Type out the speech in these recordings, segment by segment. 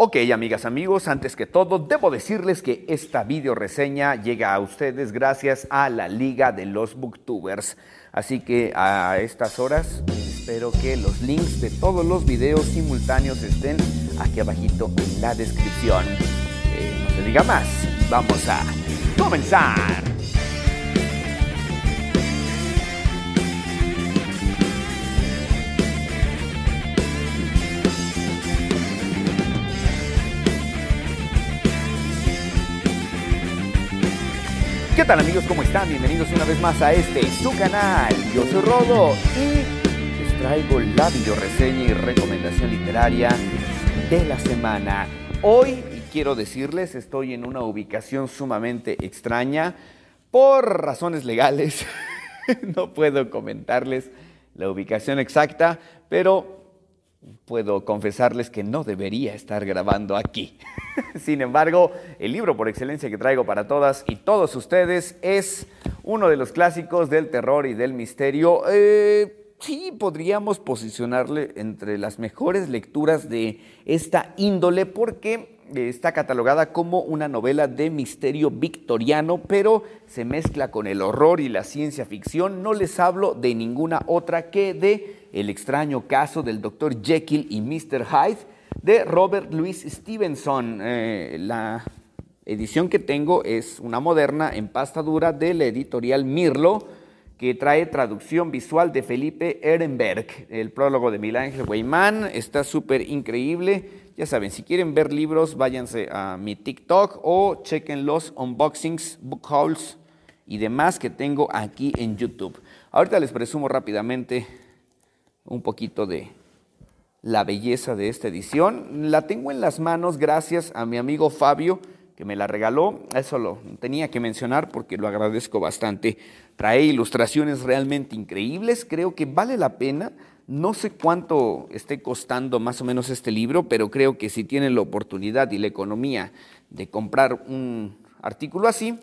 Ok, amigas, amigos, antes que todo, debo decirles que esta video reseña llega a ustedes gracias a la Liga de los Booktubers. Así que a estas horas espero que los links de todos los videos simultáneos estén aquí abajito en la descripción. Eh, no se diga más, vamos a comenzar. Tal amigos? ¿Cómo están? Bienvenidos una vez más a este su canal. Yo soy Rodo y les traigo la video reseña y recomendación literaria de la semana. Hoy, quiero decirles, estoy en una ubicación sumamente extraña. Por razones legales, no puedo comentarles la ubicación exacta, pero puedo confesarles que no debería estar grabando aquí. Sin embargo, el libro por excelencia que traigo para todas y todos ustedes es uno de los clásicos del terror y del misterio. Eh, sí, podríamos posicionarle entre las mejores lecturas de esta índole porque está catalogada como una novela de misterio victoriano, pero se mezcla con el horror y la ciencia ficción. No les hablo de ninguna otra que de El extraño caso del Dr. Jekyll y Mr. Hyde de Robert Louis Stevenson. Eh, la edición que tengo es una moderna en pasta dura de la editorial Mirlo que trae traducción visual de Felipe Ehrenberg. El prólogo de Miguel Ángel está súper increíble. Ya saben, si quieren ver libros, váyanse a mi TikTok o chequen los unboxings, book hauls y demás que tengo aquí en YouTube. Ahorita les presumo rápidamente un poquito de la belleza de esta edición. La tengo en las manos gracias a mi amigo Fabio que me la regaló. Eso lo tenía que mencionar porque lo agradezco bastante. Trae ilustraciones realmente increíbles. Creo que vale la pena. No sé cuánto esté costando más o menos este libro, pero creo que si tienen la oportunidad y la economía de comprar un artículo así,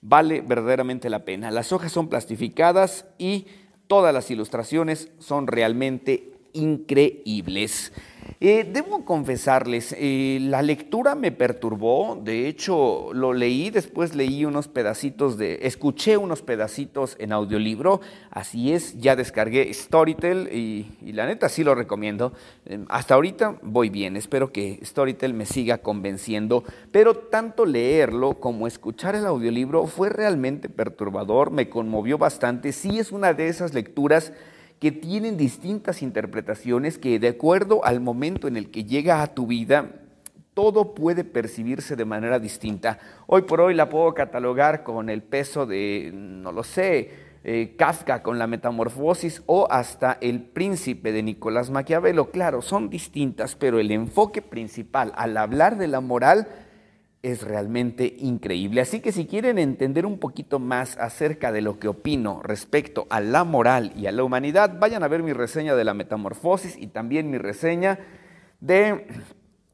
vale verdaderamente la pena. Las hojas son plastificadas y todas las ilustraciones son realmente increíbles. Eh, debo confesarles, eh, la lectura me perturbó, de hecho lo leí, después leí unos pedacitos de, escuché unos pedacitos en audiolibro, así es, ya descargué Storytel y, la neta sí lo recomiendo. Eh, hasta ahorita voy bien, espero que Storytel me siga convenciendo, pero tanto leerlo como escuchar el audiolibro fue realmente perturbador, me conmovió bastante, sí es una de esas lecturas que tienen distintas interpretaciones que de acuerdo al momento en el que llega a tu vida, todo puede percibirse de manera distinta. Hoy por hoy la puedo catalogar con el peso de, no lo sé, eh, Kafka con la metamorfosis o hasta El príncipe de Nicolás Maquiavelo. Claro, son distintas, pero el enfoque principal al hablar de la moral es realmente increíble. Así que si quieren entender un poquito más acerca de lo que opino respecto a la moral y a la humanidad, vayan a ver mi reseña de la metamorfosis y también mi reseña de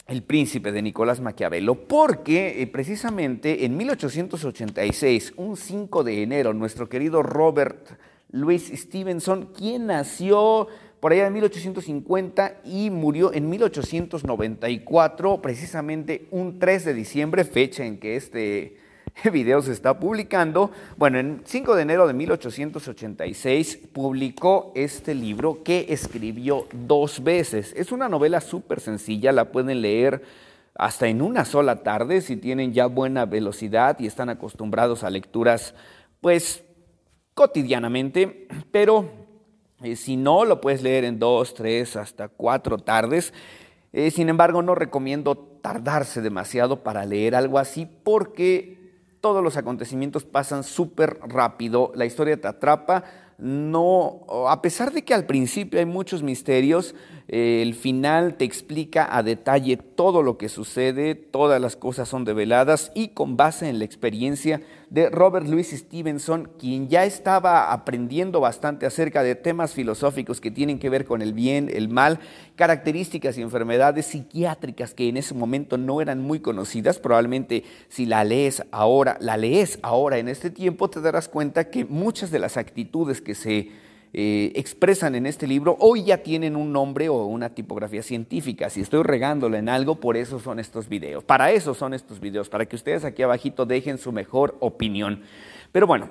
El príncipe de Nicolás Maquiavelo, porque eh, precisamente en 1886, un 5 de enero, nuestro querido Robert Louis Stevenson, quien nació por allá en 1850 y murió en 1894, precisamente un 3 de diciembre, fecha en que este video se está publicando. Bueno, en 5 de enero de 1886 publicó este libro que escribió dos veces. Es una novela súper sencilla, la pueden leer hasta en una sola tarde si tienen ya buena velocidad y están acostumbrados a lecturas pues cotidianamente, pero eh, si no, lo puedes leer en dos, tres, hasta cuatro tardes. Eh, sin embargo, no recomiendo tardarse demasiado para leer algo así porque todos los acontecimientos pasan súper rápido, la historia te atrapa, no, a pesar de que al principio hay muchos misterios, el final te explica a detalle todo lo que sucede, todas las cosas son develadas y con base en la experiencia de Robert Louis Stevenson, quien ya estaba aprendiendo bastante acerca de temas filosóficos que tienen que ver con el bien, el mal, características y enfermedades psiquiátricas que en ese momento no eran muy conocidas. Probablemente si la lees ahora, la lees ahora en este tiempo, te darás cuenta que muchas de las actitudes que se eh, expresan en este libro, hoy ya tienen un nombre o una tipografía científica. Si estoy regándolo en algo, por eso son estos videos. Para eso son estos videos, para que ustedes aquí abajito dejen su mejor opinión. Pero bueno,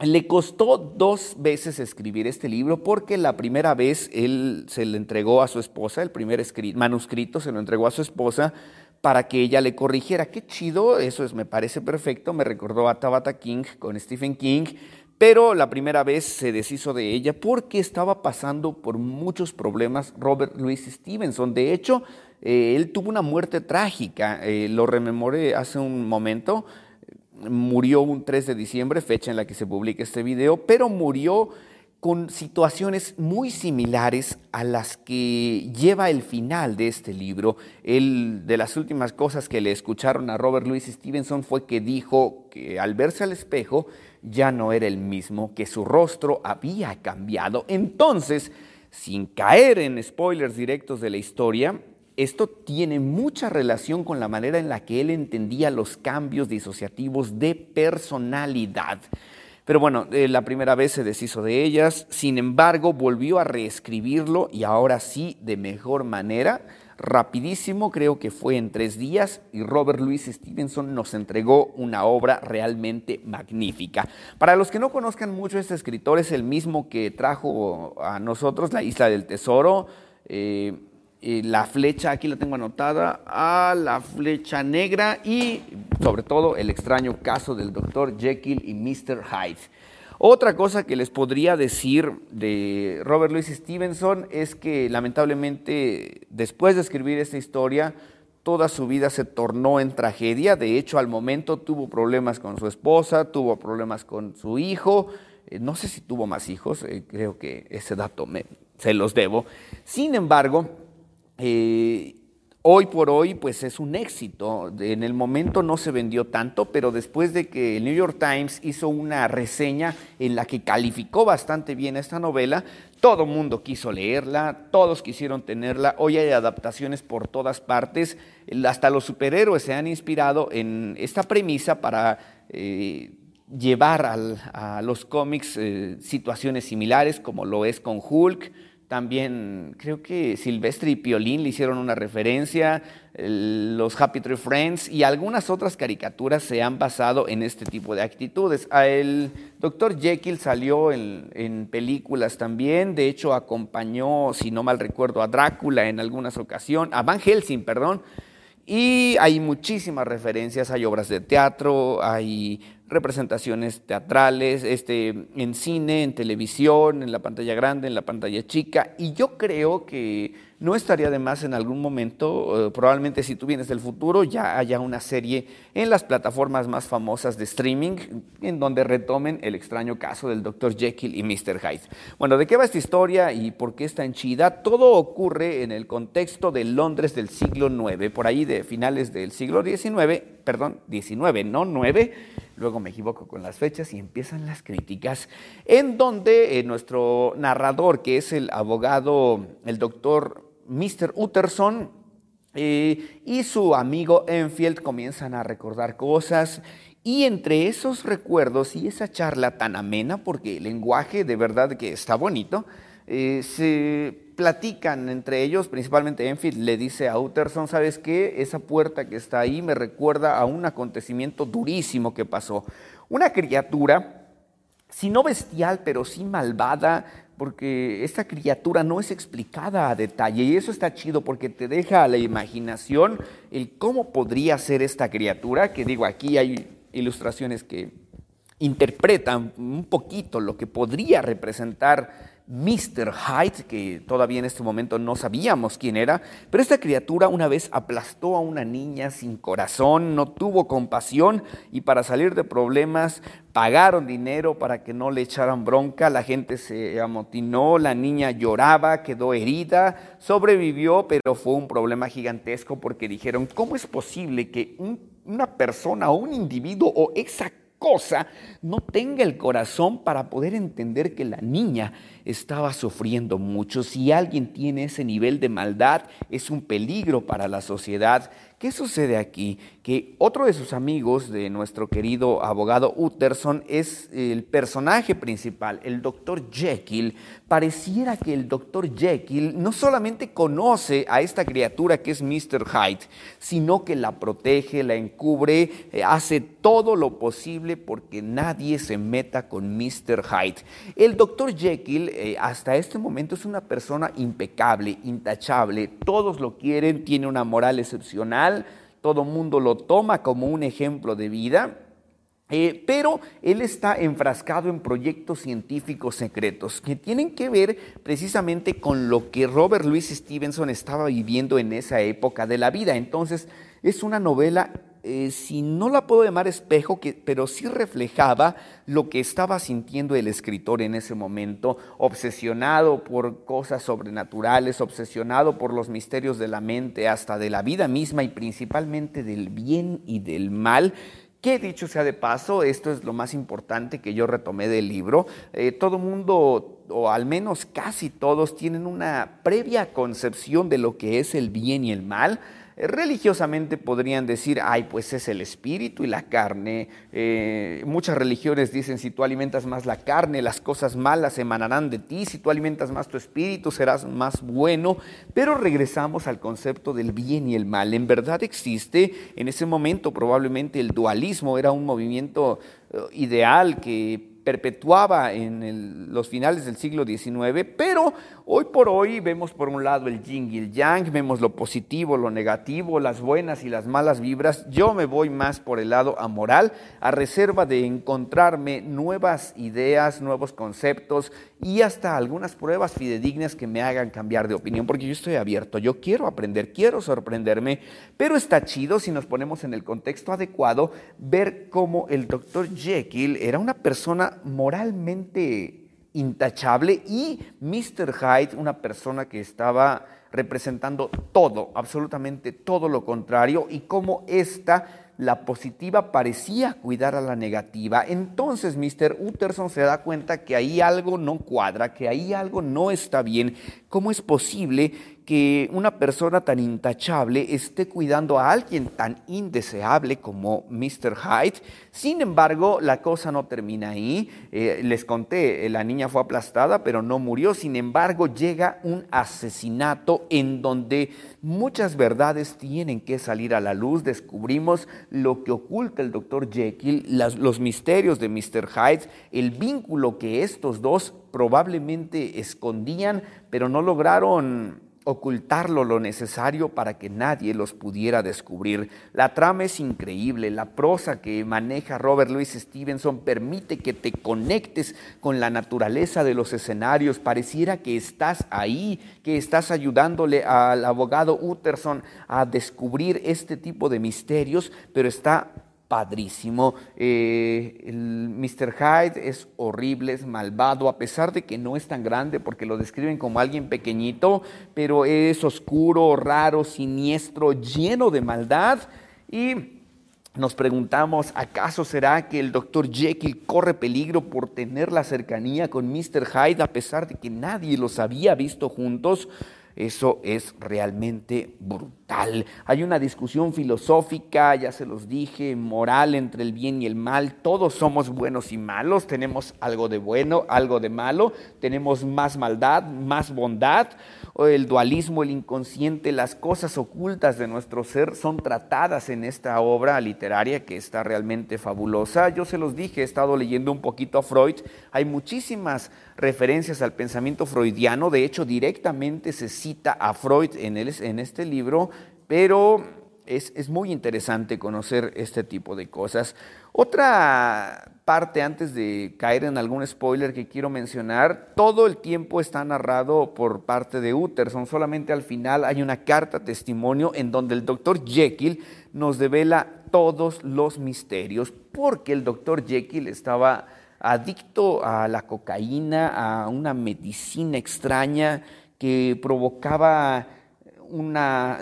le costó dos veces escribir este libro porque la primera vez él se le entregó a su esposa, el primer manuscrito se lo entregó a su esposa para que ella le corrigiera. Qué chido, eso es, me parece perfecto, me recordó a Tabata King con Stephen King, pero la primera vez se deshizo de ella porque estaba pasando por muchos problemas Robert Louis Stevenson. De hecho, eh, él tuvo una muerte trágica, eh, lo rememoré hace un momento, murió un 3 de diciembre, fecha en la que se publica este video, pero murió con situaciones muy similares a las que lleva el final de este libro. El, de las últimas cosas que le escucharon a Robert Louis Stevenson fue que dijo que al verse al espejo ya no era el mismo, que su rostro había cambiado. Entonces, sin caer en spoilers directos de la historia, esto tiene mucha relación con la manera en la que él entendía los cambios disociativos de personalidad. Pero bueno, eh, la primera vez se deshizo de ellas, sin embargo volvió a reescribirlo y ahora sí de mejor manera, rapidísimo, creo que fue en tres días y Robert Louis Stevenson nos entregó una obra realmente magnífica. Para los que no conozcan mucho, este escritor es el mismo que trajo a nosotros La Isla del Tesoro. Eh, la flecha, aquí la tengo anotada, a la flecha negra y sobre todo el extraño caso del doctor Jekyll y Mr. Hyde. Otra cosa que les podría decir de Robert Louis Stevenson es que lamentablemente después de escribir esta historia, toda su vida se tornó en tragedia. De hecho, al momento tuvo problemas con su esposa, tuvo problemas con su hijo. Eh, no sé si tuvo más hijos, eh, creo que ese dato se los debo. Sin embargo, eh, hoy por hoy pues es un éxito. En el momento no se vendió tanto, pero después de que el New York Times hizo una reseña en la que calificó bastante bien esta novela, todo mundo quiso leerla, todos quisieron tenerla. Hoy hay adaptaciones por todas partes. Hasta los superhéroes se han inspirado en esta premisa para... Eh, llevar a los cómics eh, situaciones similares como lo es con Hulk, también creo que Silvestre y Piolín le hicieron una referencia, los Happy Tree Friends y algunas otras caricaturas se han basado en este tipo de actitudes. El Dr. Jekyll salió en, en, películas también, de hecho acompañó, si no mal recuerdo, a Drácula en algunas ocasiones, a Van Helsing, perdón, y hay muchísimas referencias, hay obras de teatro, hay representaciones teatrales, este, en cine, en televisión, en la pantalla grande, en la pantalla chica, y yo creo que no estaría de más en algún momento, probablemente si tú vienes del futuro, ya haya una serie en las plataformas más famosas de streaming en donde retomen el extraño caso del Dr. Jekyll y Mr. Hyde. Bueno, ¿de qué va esta historia y por qué está en chida? Todo ocurre en el contexto de Londres del siglo IX, por ahí de finales del siglo XIX, perdón, XIX, no 9 luego me equivoco con las fechas y empiezan las críticas, en donde eh, nuestro narrador, que es el abogado, el doctor Mr. Utterson, eh, y su amigo Enfield comienzan a recordar cosas y entre esos recuerdos y esa charla tan amena, porque el lenguaje de verdad que está bonito, eh, se platican entre ellos, principalmente Enfield le dice a Utterson, ¿sabes qué? Esa puerta que está ahí me recuerda a un acontecimiento durísimo que pasó. Una criatura, si no bestial, pero sí malvada, porque esta criatura no es explicada a detalle y eso está chido porque te deja a la imaginación el cómo podría ser esta criatura, que digo, aquí hay ilustraciones que interpretan un poquito lo que podría representar Mr. Hyde, que todavía en este momento no sabíamos quién era, pero esta criatura una vez aplastó a una niña sin corazón, no tuvo compasión y para salir de problemas pagaron dinero para que no le echaran bronca, la gente se amotinó, la niña lloraba, quedó herida, sobrevivió, pero fue un problema gigantesco porque dijeron, ¿cómo es posible que una persona o un individuo o esa cosa no tenga el corazón para poder entender que la niña estaba sufriendo mucho. Si alguien tiene ese nivel de maldad, es un peligro para la sociedad. ¿Qué sucede aquí? Que otro de sus amigos de nuestro querido abogado Utterson es el personaje principal, el doctor Jekyll. Pareciera que el doctor Jekyll no solamente conoce a esta criatura que es Mr. Hyde, sino que la protege, la encubre, eh, hace todo lo posible porque nadie se meta con Mr. Hyde. El doctor Jekyll eh, hasta este momento es una persona impecable, intachable, todos lo quieren, tiene una moral excepcional todo mundo lo toma como un ejemplo de vida, eh, pero él está enfrascado en proyectos científicos secretos que tienen que ver precisamente con lo que Robert Louis Stevenson estaba viviendo en esa época de la vida. Entonces, es una novela eh, si no la puedo llamar espejo, que, pero sí reflejaba lo que estaba sintiendo el escritor en ese momento, obsesionado por cosas sobrenaturales, obsesionado por los misterios de la mente, hasta de la vida misma y principalmente del bien y del mal. Que dicho sea de paso, esto es lo más importante que yo retomé del libro. Eh, todo mundo, o al menos casi todos, tienen una previa concepción de lo que es el bien y el mal religiosamente podrían decir, ay, pues es el espíritu y la carne. Eh, muchas religiones dicen, si tú alimentas más la carne, las cosas malas emanarán de ti, si tú alimentas más tu espíritu, serás más bueno. Pero regresamos al concepto del bien y el mal. En verdad existe, en ese momento probablemente el dualismo era un movimiento eh, ideal que perpetuaba en los finales del siglo XIX, pero hoy por hoy vemos por un lado el yin y el yang, vemos lo positivo, lo negativo, las buenas y las malas vibras. Yo me voy más por el lado amoral, a reserva de encontrarme nuevas ideas, nuevos conceptos y hasta algunas pruebas fidedignas que me hagan cambiar de opinión, porque yo estoy abierto, yo quiero aprender, quiero sorprenderme, pero está chido si nos ponemos en el contexto adecuado ver cómo el doctor Jekyll era una persona moralmente intachable y Mr. Hyde una persona que estaba representando todo, absolutamente todo lo contrario y cómo esta la positiva parecía cuidar a la negativa, entonces Mr. Utterson se da cuenta que ahí algo no cuadra, que ahí algo no está bien. ¿Cómo es posible que una persona tan intachable esté cuidando a alguien tan indeseable como Mr. Hyde? Sin embargo, la cosa no termina ahí. Eh, les conté, la niña fue aplastada, pero no murió. Sin embargo, llega un asesinato en donde muchas verdades tienen que salir a la luz. Descubrimos lo que oculta el doctor Jekyll, los misterios de Mr. Hyde, el vínculo que estos dos probablemente escondían, pero no lograron ocultarlo lo necesario para que nadie los pudiera descubrir. La trama es increíble, la prosa que maneja Robert Louis Stevenson permite que te conectes con la naturaleza de los escenarios, pareciera que estás ahí, que estás ayudándole al abogado Utterson a descubrir este tipo de misterios, pero está padrísimo. Eh, el Mr. Hyde es horrible, es malvado, a pesar de que no es tan grande porque lo describen como alguien pequeñito, pero es oscuro, raro, siniestro, lleno de maldad. Y nos preguntamos, ¿acaso será que el Dr. Jekyll corre peligro por tener la cercanía con Mr. Hyde a pesar de que nadie los había visto juntos? Eso es realmente brutal. Hay una discusión filosófica, ya se los dije, moral entre el bien y el mal. Todos somos buenos y malos, tenemos algo de bueno, algo de malo, tenemos más maldad, más bondad. El dualismo, el inconsciente, las cosas ocultas de nuestro ser son tratadas en esta obra literaria que está realmente fabulosa. Yo se los dije, he estado leyendo un poquito a Freud. Hay muchísimas referencias al pensamiento freudiano, de hecho directamente se cita a Freud en, en este libro, pero es, es, muy interesante conocer este tipo de cosas. Otra parte, antes de caer en algún spoiler que quiero mencionar, todo el tiempo está narrado por parte de Utterson, solamente al final hay una carta testimonio en donde el doctor Jekyll nos devela todos los misterios, porque el doctor Jekyll estaba adicto a la cocaína, a una medicina extraña que provocaba una,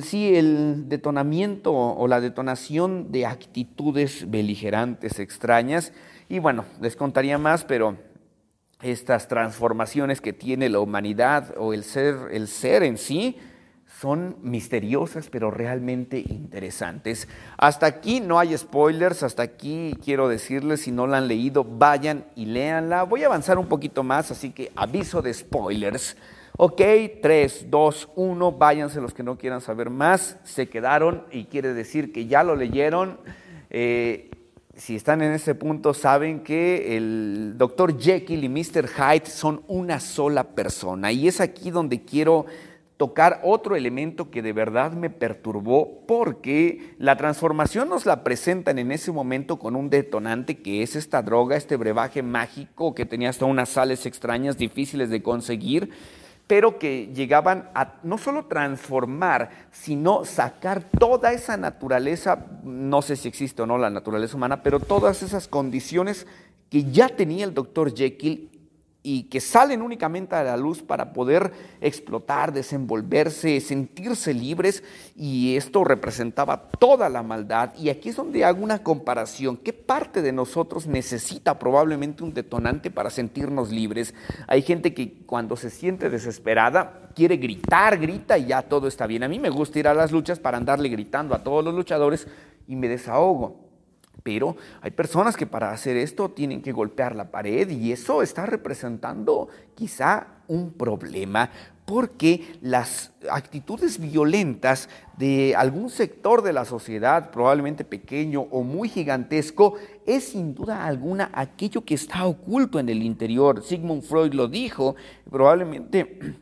sí, el detonamiento o la detonación de actitudes beligerantes extrañas. Y bueno, les contaría más, pero estas transformaciones que tiene la humanidad o el ser, el ser en sí, son misteriosas pero realmente interesantes. Hasta aquí no hay spoilers, hasta aquí quiero decirles, si no la han leído, vayan y léanla. Voy a avanzar un poquito más, así que aviso de spoilers. Ok, 3, 2, 1, váyanse los que no quieran saber más, se quedaron y quiere decir que ya lo leyeron. Eh, si están en ese punto, saben que el Dr. Jekyll y Mr. Hyde son una sola persona. Y es aquí donde quiero tocar otro elemento que de verdad me perturbó porque la transformación nos la presentan en ese momento con un detonante que es esta droga, este brebaje mágico que tenía hasta unas sales extrañas difíciles de conseguir, pero que llegaban a no solo transformar, sino sacar toda esa naturaleza, no sé si existe o no la naturaleza humana, pero todas esas condiciones que ya tenía el doctor Jekyll y que salen únicamente a la luz para poder explotar, desenvolverse, sentirse libres y esto representaba toda la maldad. Y aquí es donde hago una comparación. ¿Qué parte de nosotros necesita probablemente un detonante para sentirnos libres? Hay gente que cuando se siente desesperada quiere gritar, grita y ya todo está bien. A mí me gusta ir a las luchas para andarle gritando a todos los luchadores y me desahogo. Pero hay personas que para hacer esto tienen que golpear la pared y eso está representando quizá un problema porque las actitudes violentas de algún sector de la sociedad, probablemente pequeño o muy gigantesco, es sin duda alguna aquello que está oculto en el interior. Sigmund Freud lo dijo, probablemente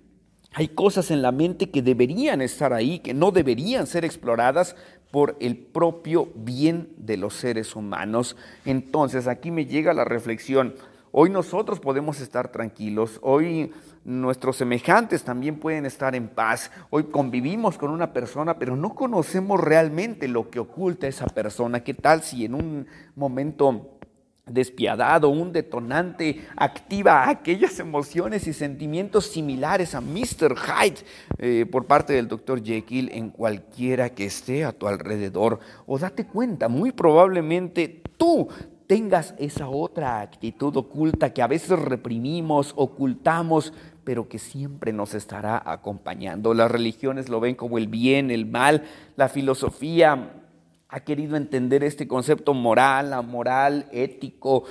hay cosas en la mente que deberían estar ahí, que no deberían ser exploradas, por el propio bien de los seres humanos. Entonces aquí me llega la reflexión, hoy nosotros podemos estar tranquilos, hoy nuestros semejantes también pueden estar en paz, hoy convivimos con una persona, pero no conocemos realmente lo que oculta esa persona. ¿Qué tal si en un momento despiadado, un detonante, activa aquellas emociones y sentimientos similares a Mr. Hyde eh, por parte del Dr. Jekyll en cualquiera que esté a tu alrededor. O date cuenta, muy probablemente tú tengas esa otra actitud oculta que a veces reprimimos, ocultamos, pero que siempre nos estará acompañando. Las religiones lo ven como el bien, el mal, la filosofía ha querido entender este concepto moral, moral, ético,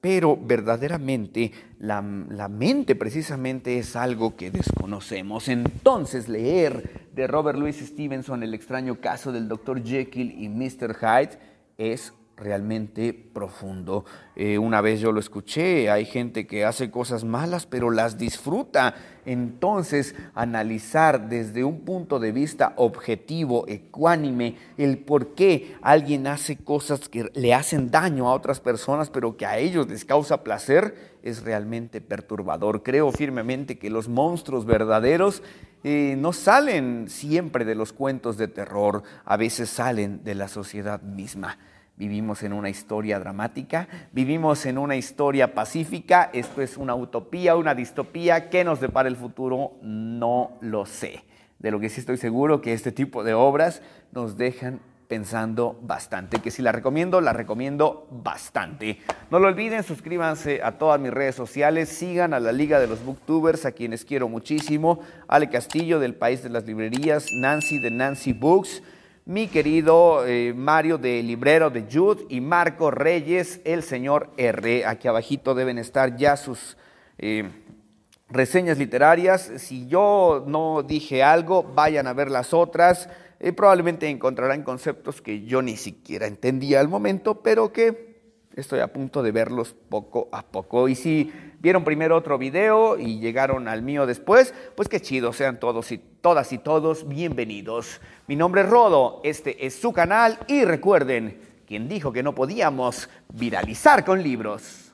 pero verdaderamente la, la, mente precisamente es algo que desconocemos. Entonces leer de Robert Louis Stevenson el extraño caso del Dr. Jekyll y Mr. Hyde es realmente profundo. Eh, una vez yo lo escuché, hay gente que hace cosas malas pero las disfruta. Entonces, analizar desde un punto de vista objetivo, ecuánime, el por qué alguien hace cosas que le hacen daño a otras personas pero que a ellos les causa placer, es realmente perturbador. Creo firmemente que los monstruos verdaderos eh, no salen siempre de los cuentos de terror, a veces salen de la sociedad misma. Vivimos en una historia dramática, vivimos en una historia pacífica, esto es una utopía, una distopía, ¿qué nos depara el futuro? No lo sé. De lo que sí estoy seguro que este tipo de obras nos dejan pensando bastante, que si la recomiendo, la recomiendo bastante. No lo olviden, suscríbanse a todas mis redes sociales, sigan a la Liga de los Booktubers, a quienes quiero muchísimo, Ale Castillo del País de las Librerías, Nancy de Nancy Books, mi querido eh, Mario de Librero de Jude y Marco Reyes, el señor R. Aquí abajito deben estar ya sus eh, reseñas literarias. Si yo no dije algo, vayan a ver las otras. Eh, probablemente encontrarán conceptos que yo ni siquiera entendía al momento, pero que estoy a punto de verlos poco a poco. Y si vieron primero otro video y llegaron al mío después, pues qué chido, sean todos y todas y todos bienvenidos. Mi nombre es Rodo, este es su canal y recuerden, quien dijo que no podíamos viralizar con libros.